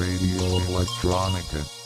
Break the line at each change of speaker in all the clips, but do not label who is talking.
Radio Electronica.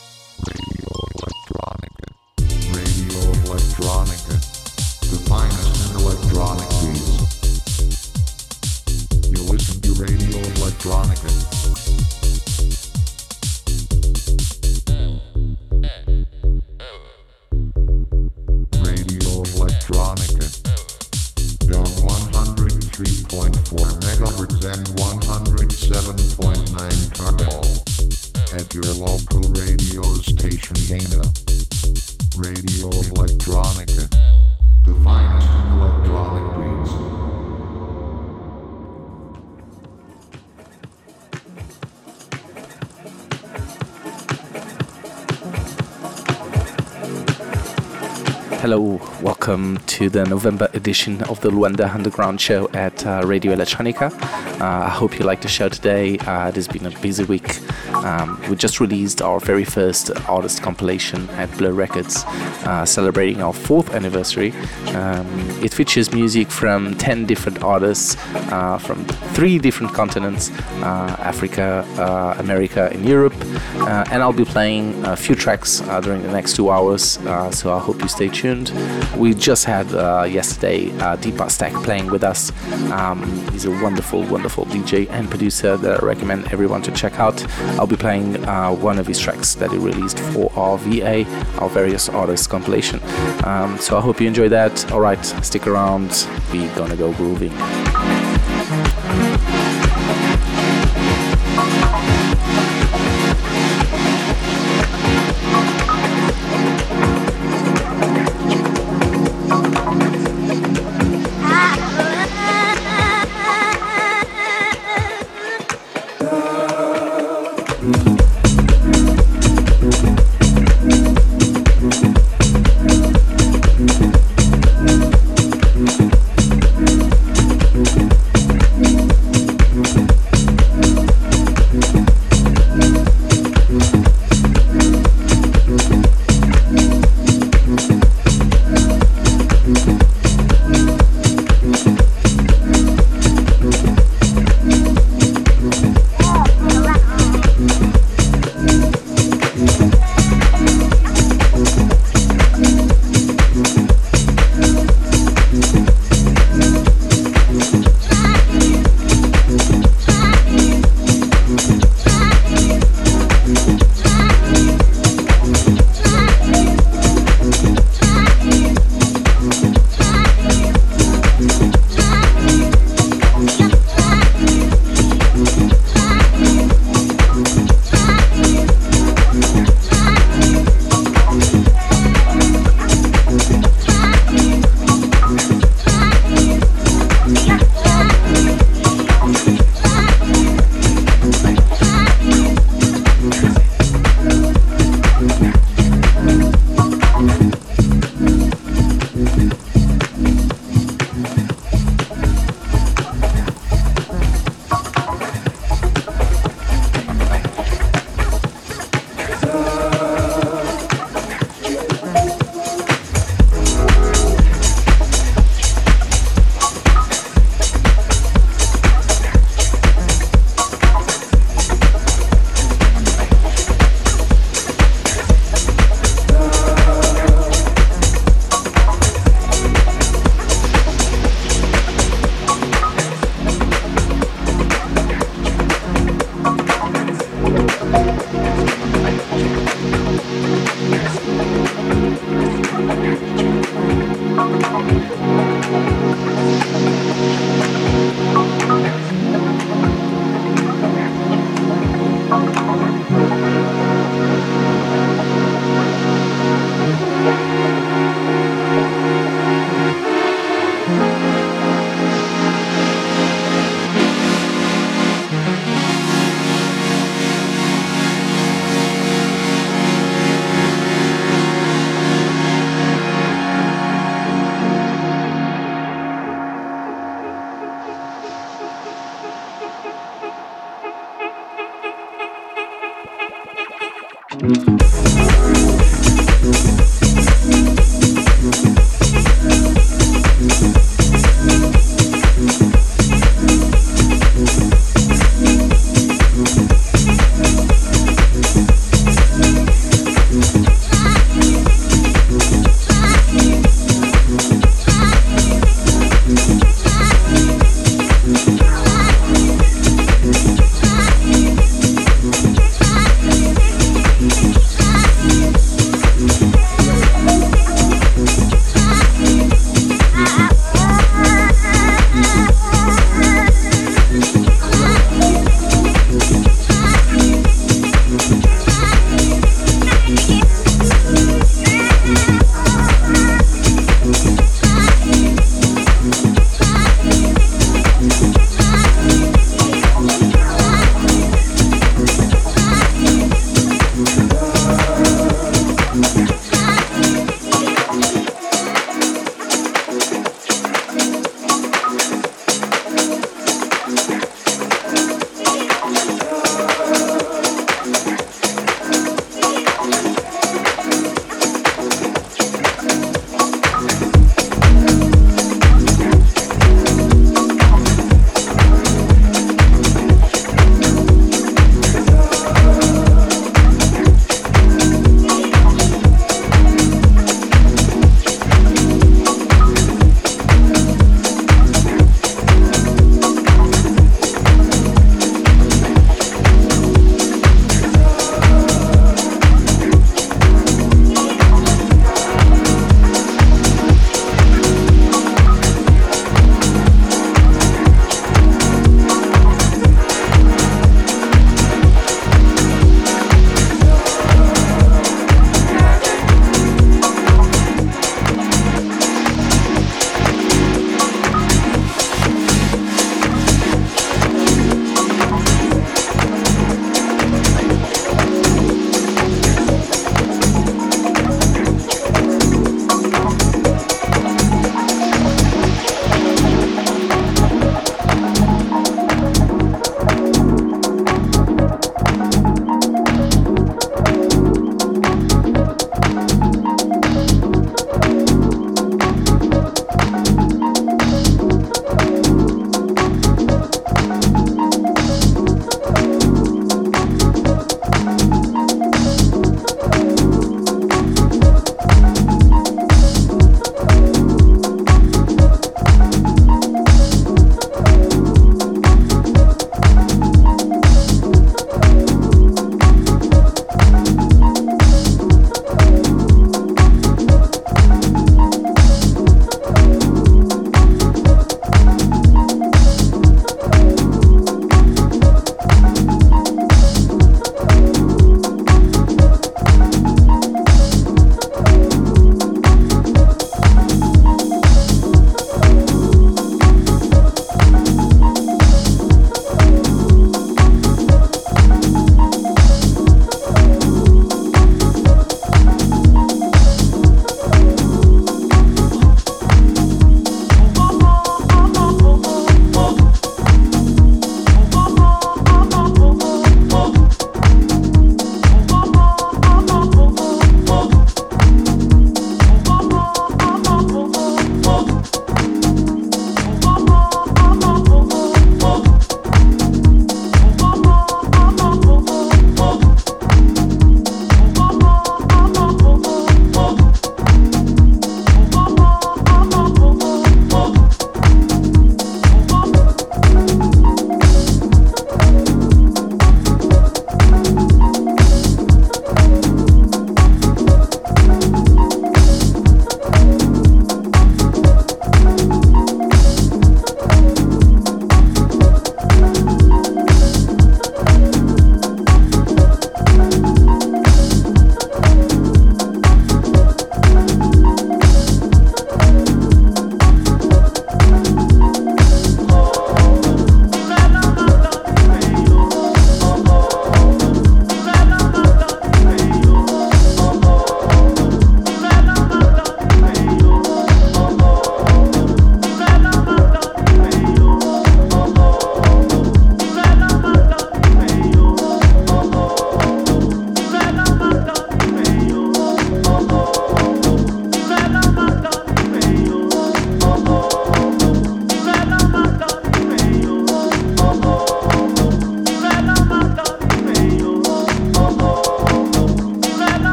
To the
November edition of the Luanda Underground Show at uh, Radio Electronica. Uh, I hope you liked the show today. Uh, it has been a busy week. Um, we just released our very first artist compilation at Blur Records, uh, celebrating our fourth anniversary. Um, it features music from 10 different artists uh, from three different continents uh, Africa, uh, America, and Europe. Uh, and I'll be playing a few tracks uh, during the next two hours, uh, so I hope you stay tuned. We just had yesterday uh, Deep Aztec playing with us. Um, he's a wonderful, wonderful DJ and producer that I recommend everyone to check out. I'll be playing one of his tracks that he released for our VA, our various artists compilation. Um, so I hope you enjoy that. All right, stick around. We're gonna go grooving.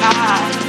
Bye.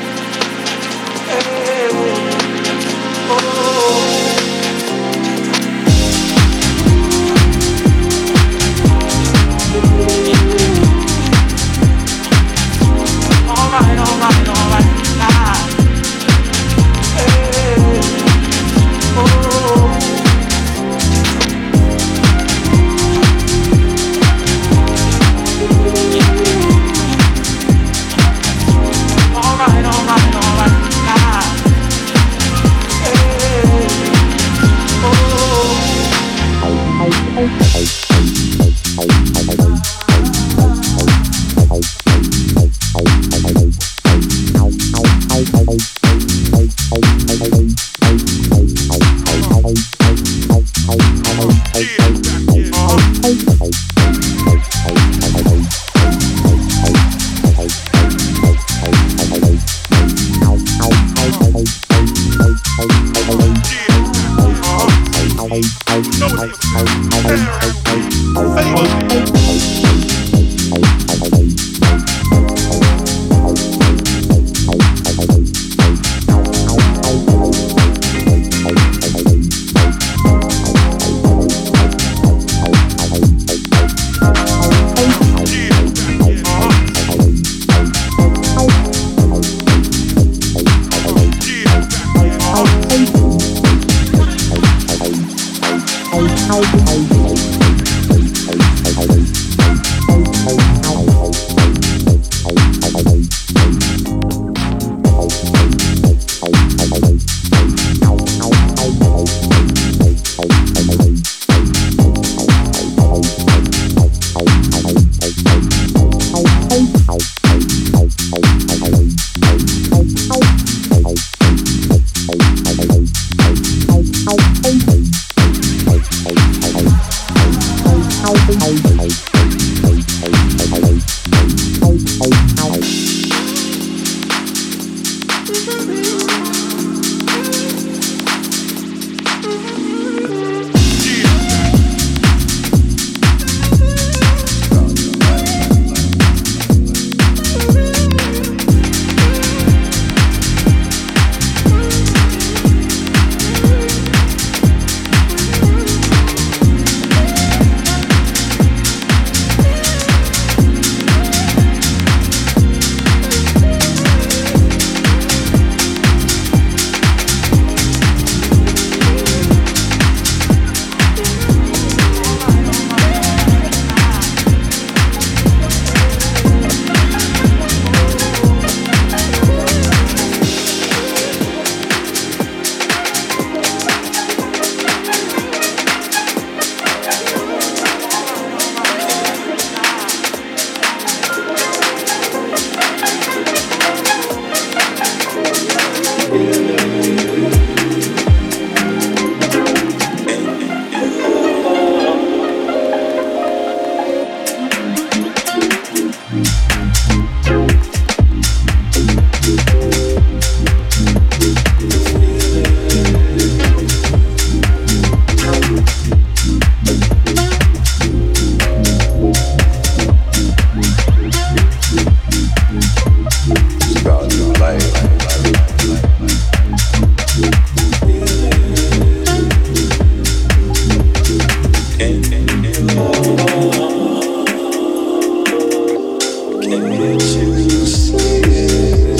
the picture you see.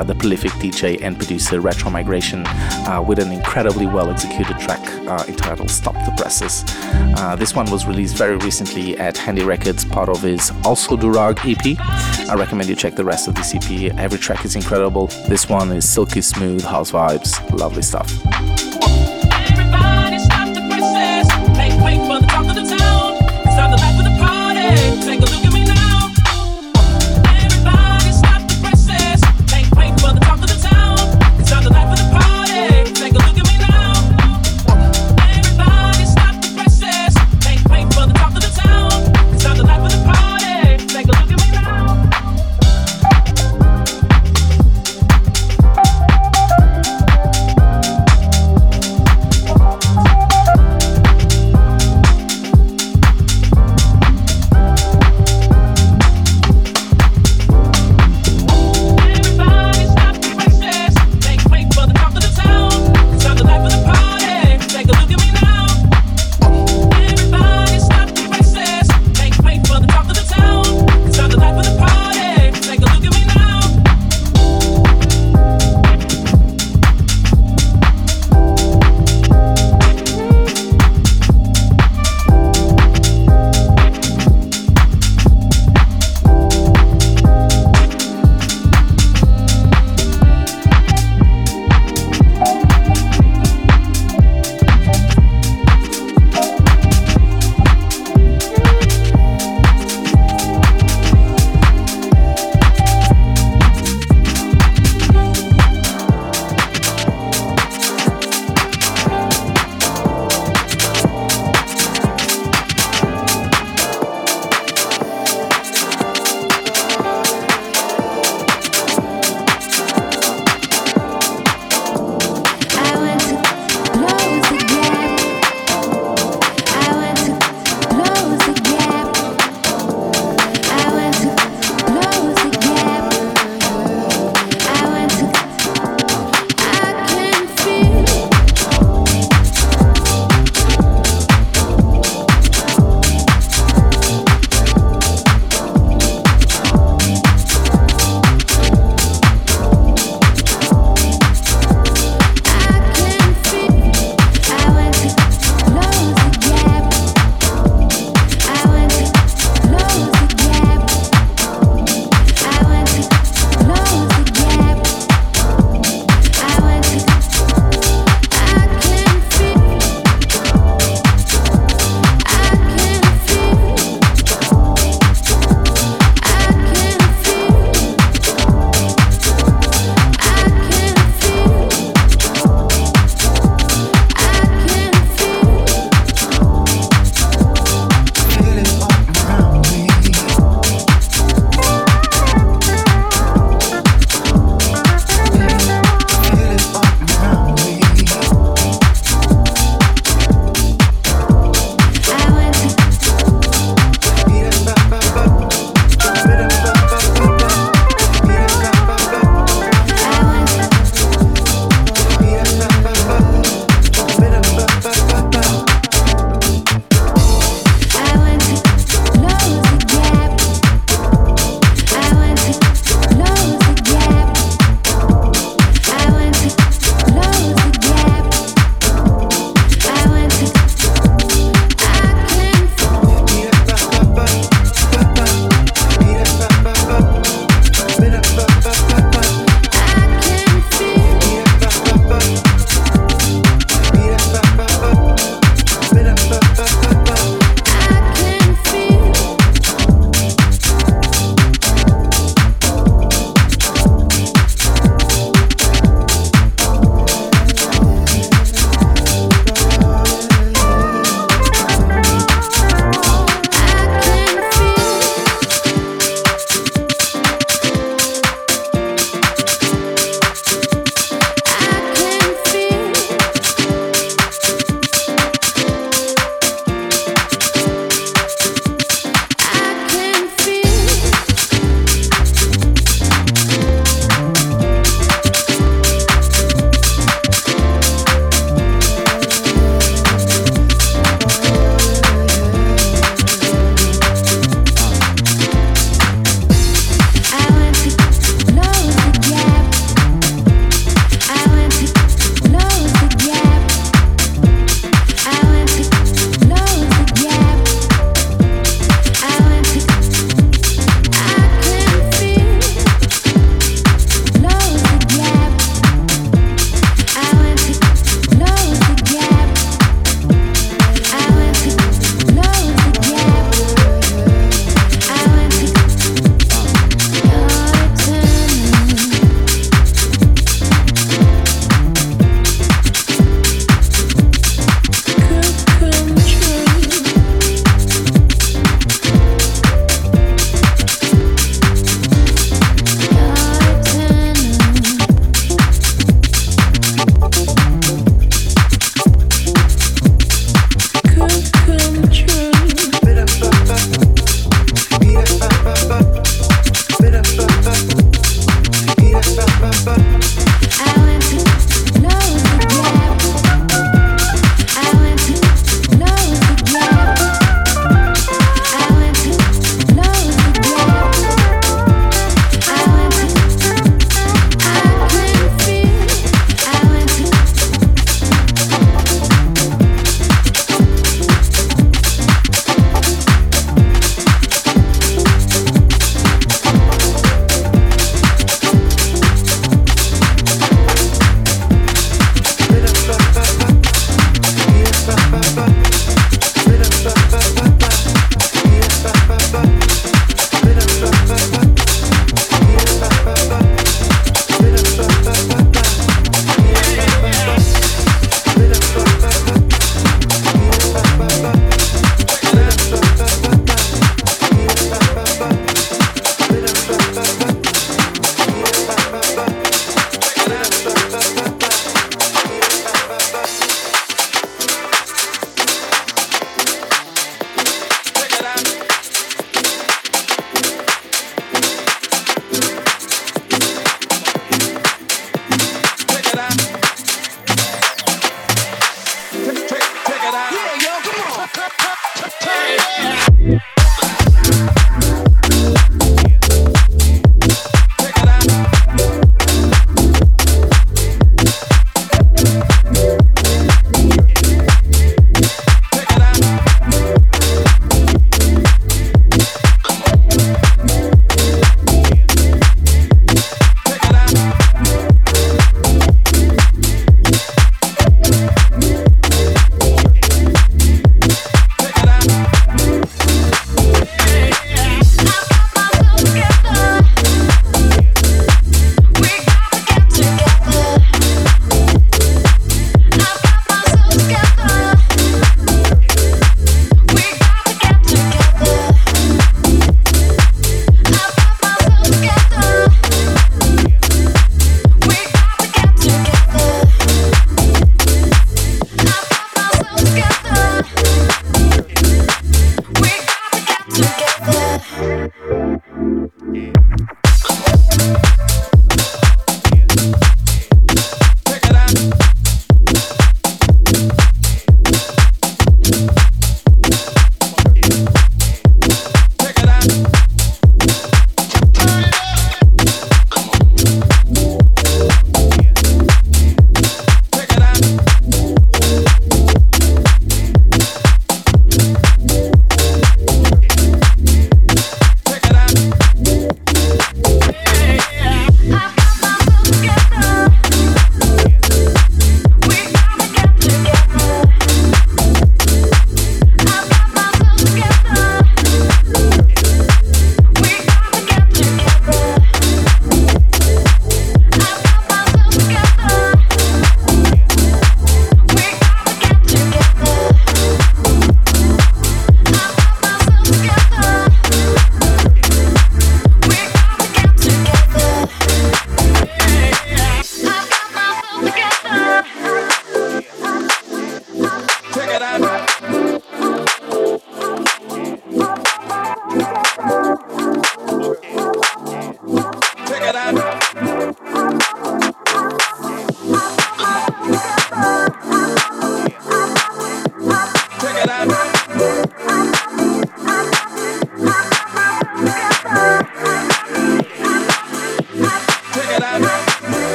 Uh, the prolific DJ and producer Retromigration uh, with an incredibly well executed track uh, entitled Stop the Presses. Uh, this one was released very recently at Handy Records, part of his Also Durag EP. I recommend you check the rest of this EP. Every track is incredible. This one is silky smooth, house vibes, lovely stuff.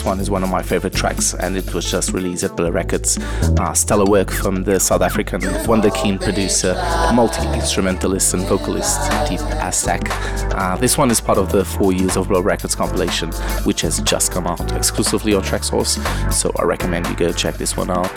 This one is one of my favorite tracks, and it was just released at Blur Records. Uh, stellar work from the South African wonderkeen producer, multi instrumentalist, and vocalist Deep Aztec. Uh, this one is part of the four years of Blur Records compilation, which has just come out exclusively on Traxsource, So I recommend you go check this one out.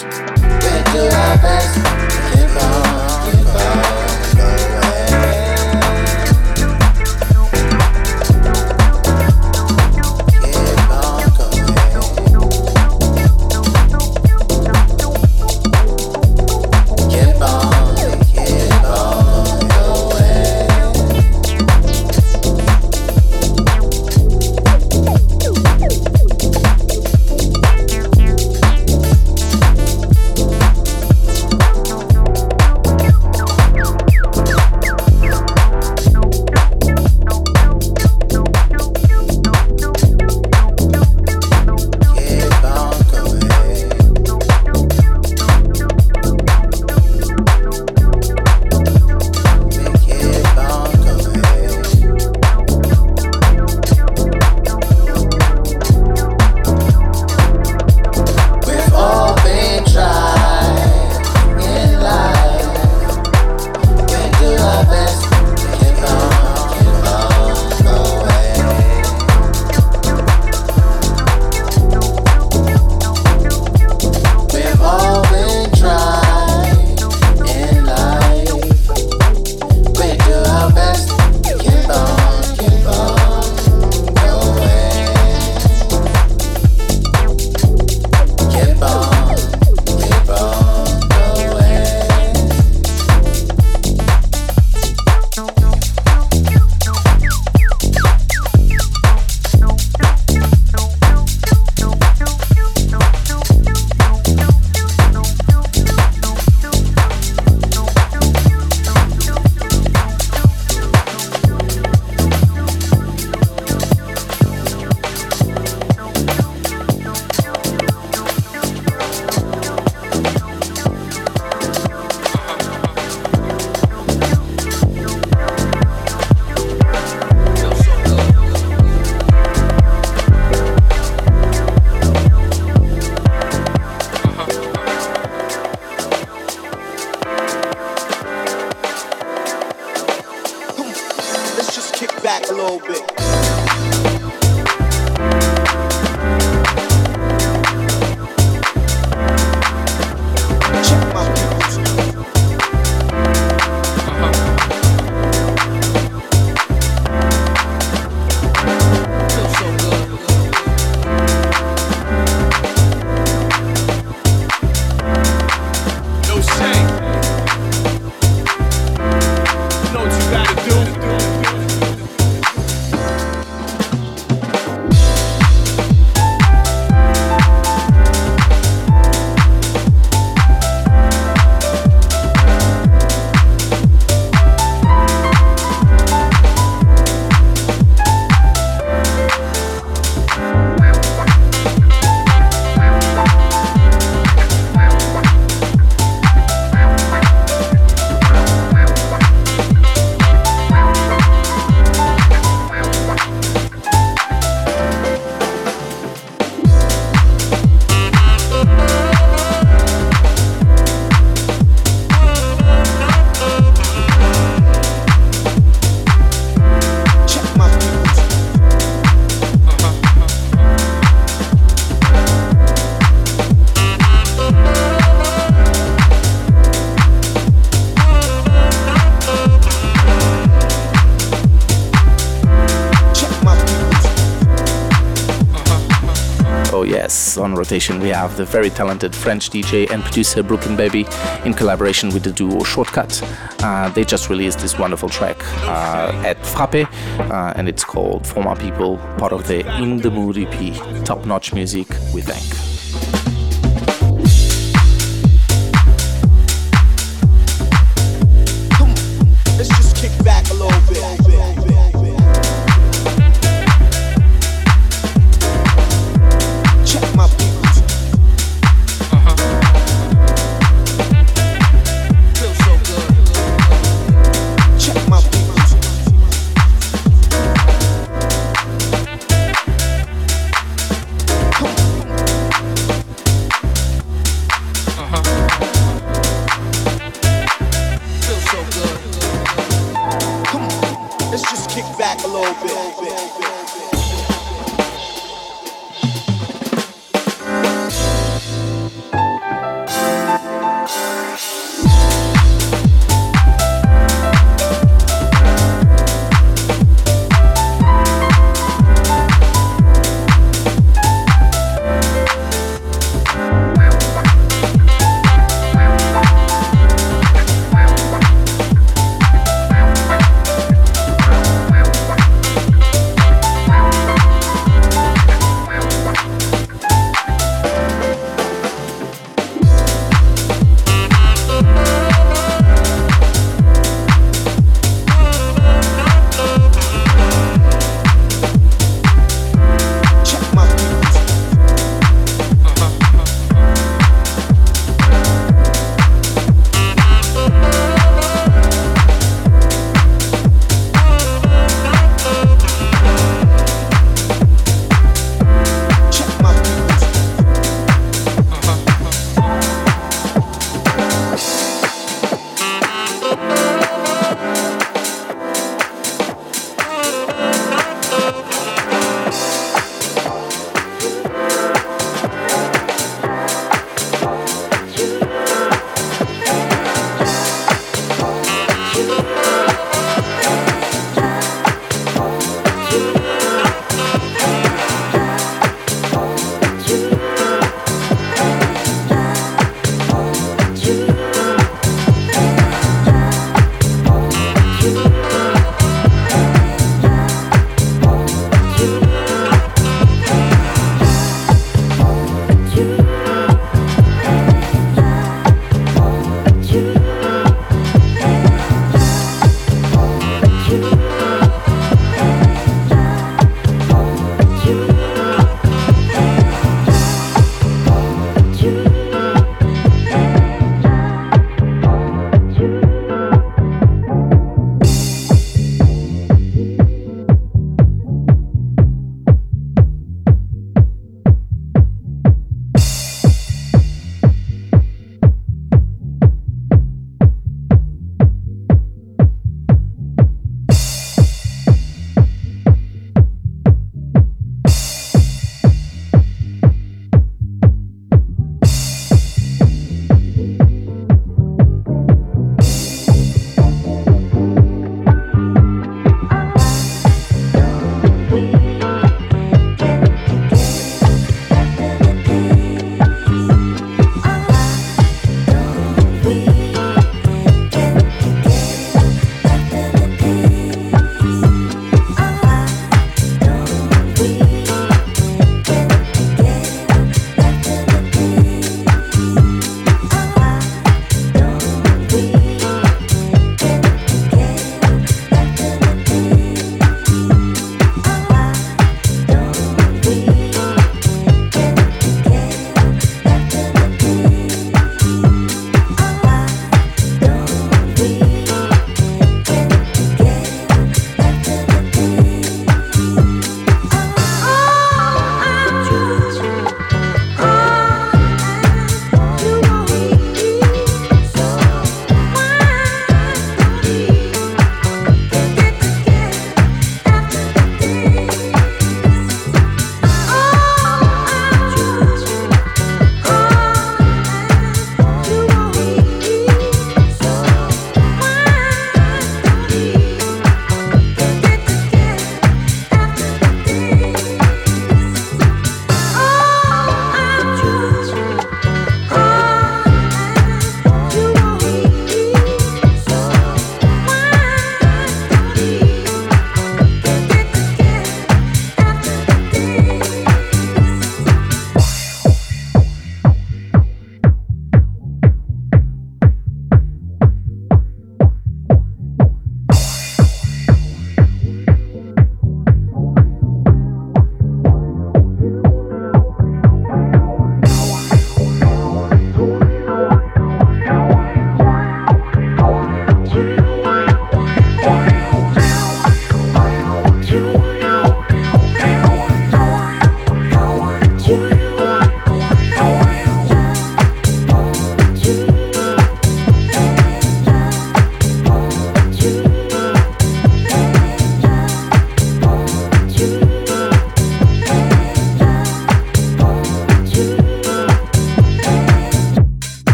Rotation we have the very talented French DJ and producer Brooklyn Baby in collaboration with the duo Shortcut. Uh, they just released this wonderful track uh, at Frappé uh, and it's called For My People, part of the In the Mood EP. Top notch music, we thank.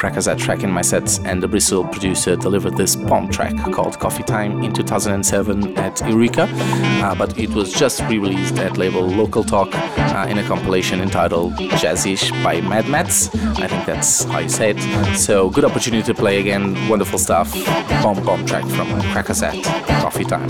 Crackazat track in my sets, and the Bristol producer delivered this bomb track called Coffee Time in 2007 at Eureka, uh, but it was just re released at label Local Talk uh, in a compilation entitled Jazzish by Mad Mats. I think that's how you say it. So, good opportunity to play again. Wonderful stuff. Bomb bomb track from
Crackazat at
Coffee Time.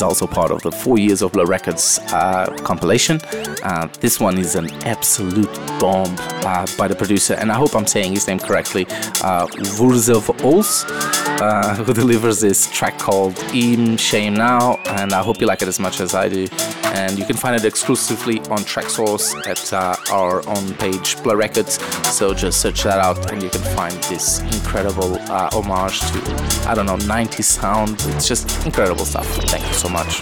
is also part of the Four Years of La Records uh, compilation. Uh, this one is an absolute bomb uh, by the producer, and I hope I'm saying his name correctly. Uh, Vurzev Ols, uh, who delivers this track called In Shame Now, and I hope you like it as much as I do and you can find it exclusively on Traxsource at uh, our own page, Play Records. So just search that out, and you can find this incredible uh, homage to I don't know 90s sound. It's just incredible stuff. Thank you so much.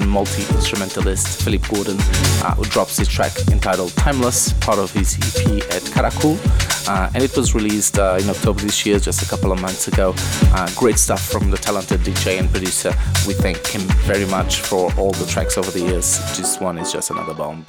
Multi instrumentalist Felipe Gordon, uh, who drops his track entitled Timeless, part of his EP at Karakul. Uh, and it was released uh, in October this year, just a couple of months ago. Uh, great stuff from the talented DJ and producer. We thank him very much for all the tracks over the years. This one is just another bomb.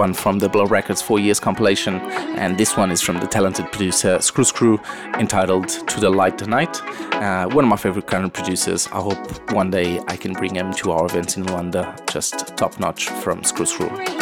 one from the Blur Records 4 Years compilation, and this one is from the talented producer Scruscru, entitled To the Light Tonight. Uh, one of my favorite current producers. I hope one day I can bring him to our events in Luanda, just top notch from
Scruscru.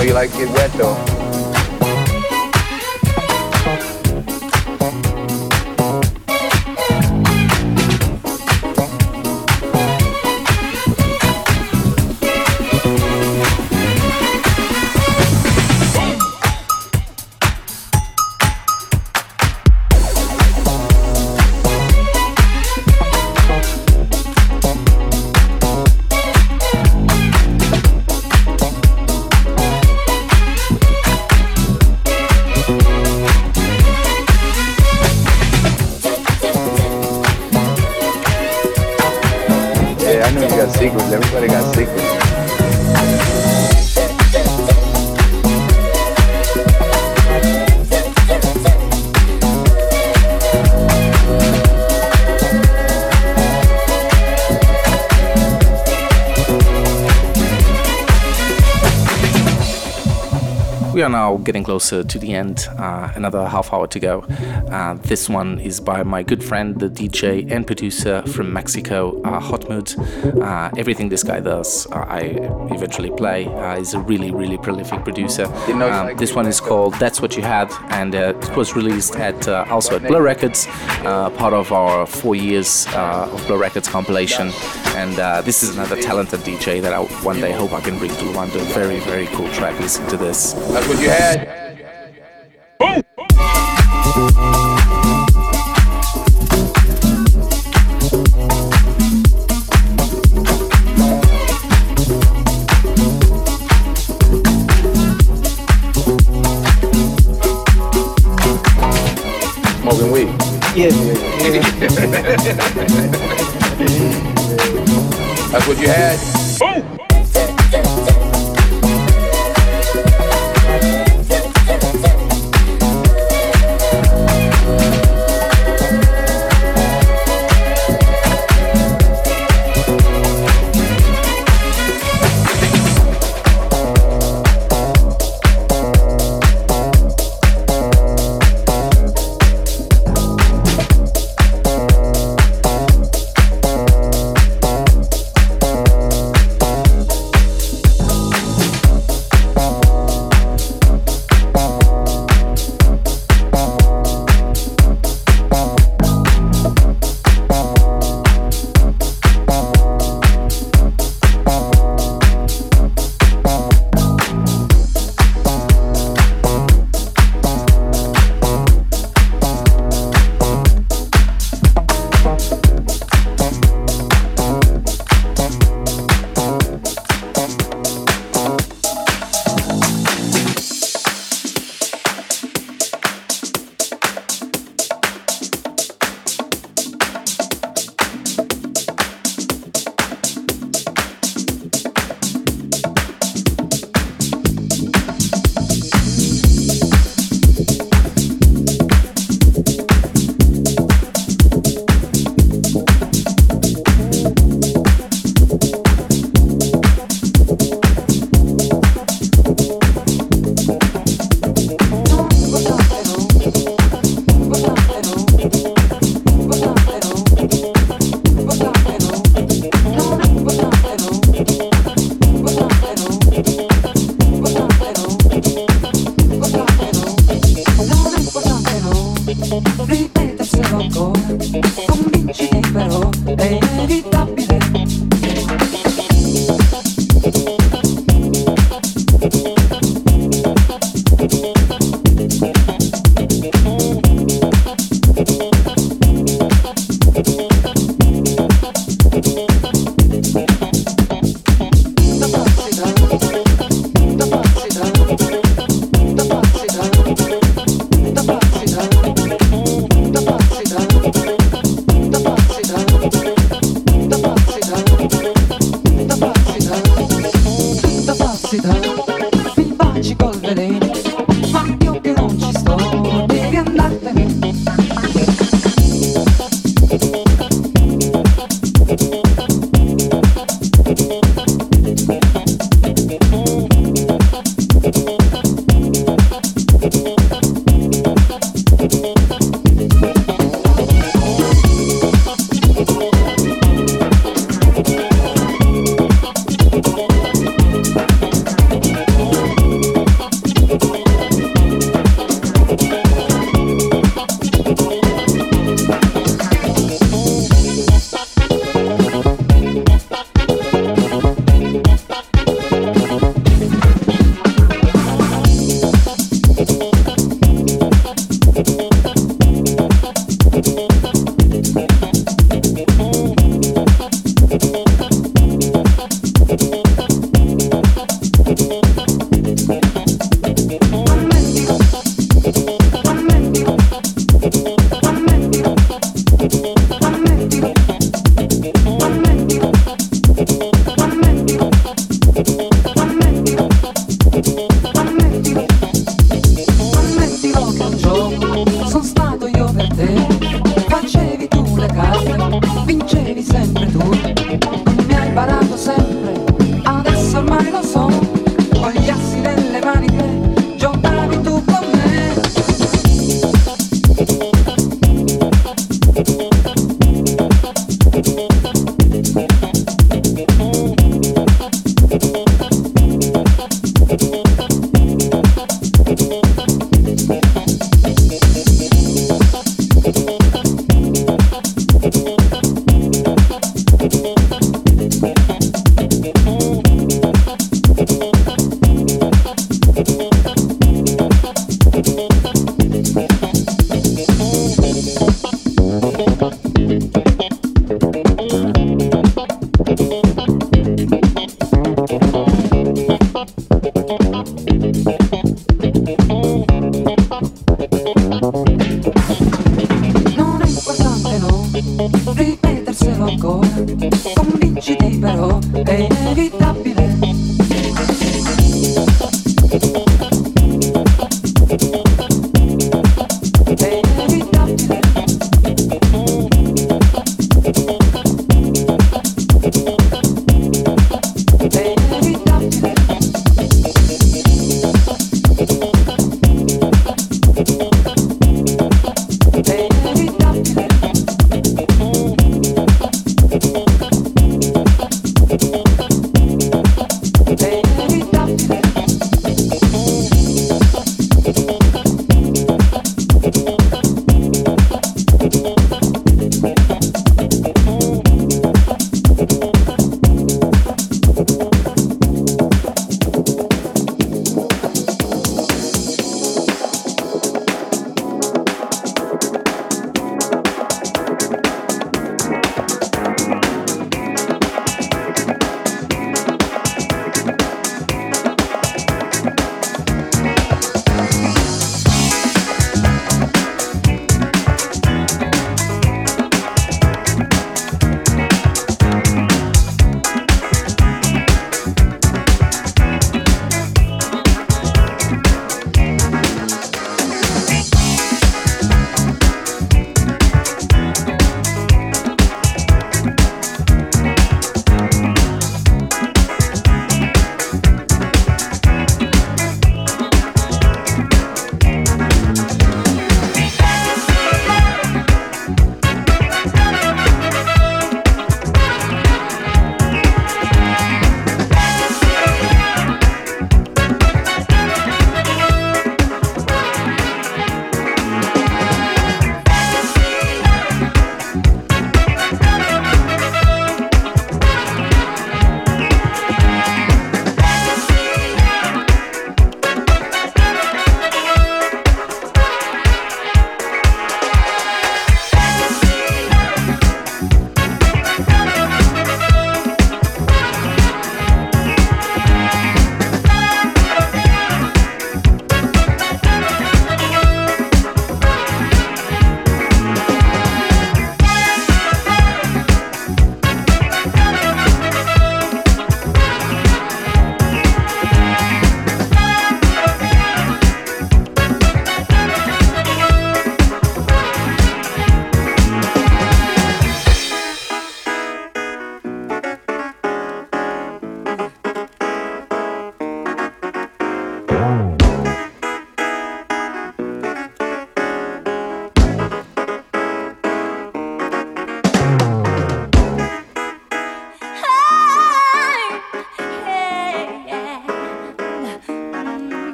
know you like to get wet though.
Now getting closer to the end. Uh, another half hour to go. Uh, this one is by my good friend, the DJ and producer from Mexico, uh, Hotmood. Uh, everything this guy does, uh, I eventually play. Uh, he's a really, really prolific producer. Um, this one is called "That's What You Had," and uh, it was released at uh, also at Blur Records, uh, part of our four years uh, of Blur Records compilation. And uh, this is another talented DJ that I one day hope I can bring to Luanda. Very, very cool track. Listen to this.
That's what you had.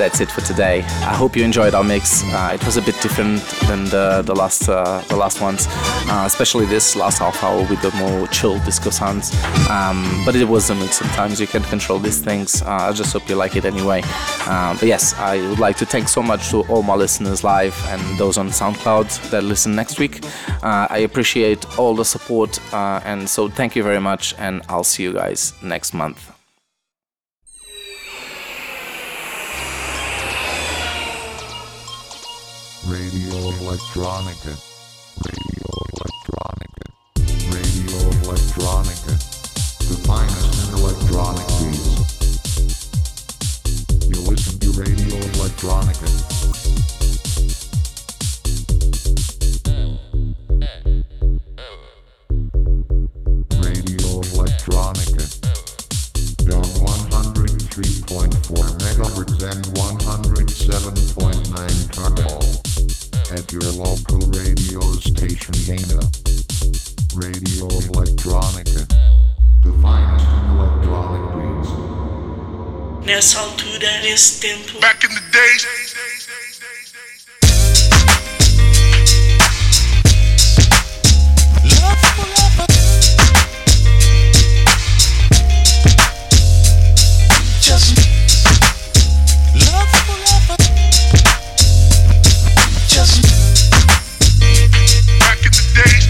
That's
it for today. I hope you enjoyed our mix. Uh, it was a bit different than the, the last uh, the last ones, uh, especially this last half hour with the more chill disco sounds. Um, but it was a mix. Sometimes you can't control these things. Uh, I just hope you like it anyway. Um, but yes, I would like to thank so much to all my listeners live and those on SoundCloud that listen next week. Uh, I appreciate all the support, uh, and so thank you very much. And I'll see you guys next month.
Radio Electronica. Radio Electronica. Radio Electronica. The finest in electronic beats. You listen to Radio Electronica. Radio Electronica. Dome 103.4 megahertz and 107.9 Carmel. At your local radio station Dana. Radio Electronica. The finest in electronic beats.
Nessa altura desse tempo.
Back in the days.
Just
Back in the days.